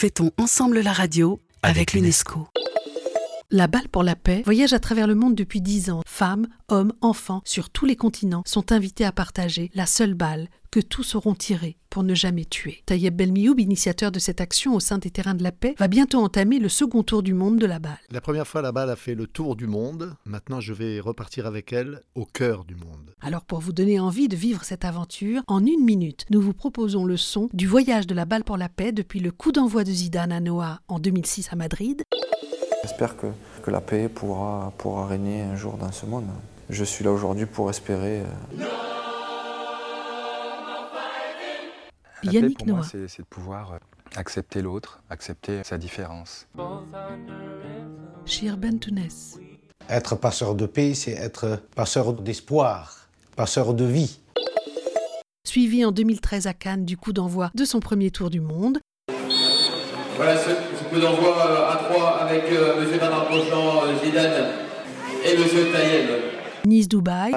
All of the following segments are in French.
Fêtons ensemble la radio avec, l'UNESCO. La balle pour la paix voyage à travers le monde depuis dix ans. Femmes, hommes, enfants, sur tous les continents, sont invités à partager la seule balle que tous auront tirée pour ne jamais tuer. Tayeb Belmioub, initiateur de cette action au sein des terrains de la paix, va bientôt entamer le second tour du monde de la balle. La première fois, la balle a fait le tour du monde. Maintenant, je vais repartir avec elle au cœur du monde. Alors pour vous donner envie de vivre cette aventure, en une minute, nous vous proposons le son du voyage de la balle pour la paix depuis le coup d'envoi de Zidane à Noah en 2006 à Madrid J'espère que, que la paix pourra, pourra régner un jour dans ce monde. Je suis là aujourd'hui pour espérer. euh, La paix, Yannick pour moi, Noah. c'est de pouvoir euh, accepter l'autre, accepter sa différence. Shir Bentounes. Être passeur de paix, c'est être passeur d'espoir, passeur de vie. Suivi en 2013 à Cannes du coup d'envoi de son premier tour du monde, Voilà ce, ce coup d'envoi euh, à 3 avec euh, M. Bernard Prochant, euh, Zidane et M. Taïeb. Nice-Dubaï,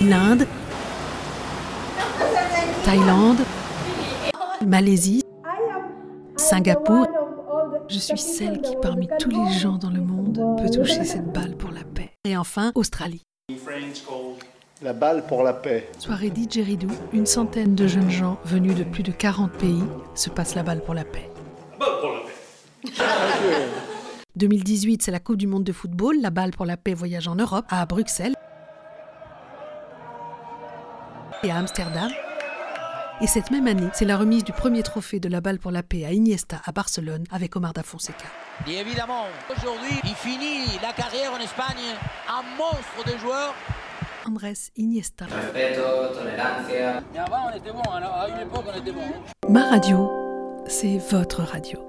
l'Inde, Thaïlande, Malaisie, Singapour. Je suis celle qui, parmi tous les gens dans le monde, peut toucher cette balle pour la paix. Et enfin, Australie. La balle pour la paix. Soirée didgeridoo, une centaine de jeunes gens venus de plus de 40 pays se passent la balle pour la paix. 2018, c'est la Coupe du Monde de football. La balle pour la paix voyage en Europe, à Bruxelles et à Amsterdam. Et cette même année, c'est la remise du premier trophée de la balle pour la paix à Iniesta à Barcelone avec Omar da Fonseca. Et évidemment, aujourd'hui, il finit la carrière en Espagne, un monstre de joueur. Andrés Iniesta. Mais avant, on était bon, alors à une époque, on était bon. Ma radio, c'est votre radio.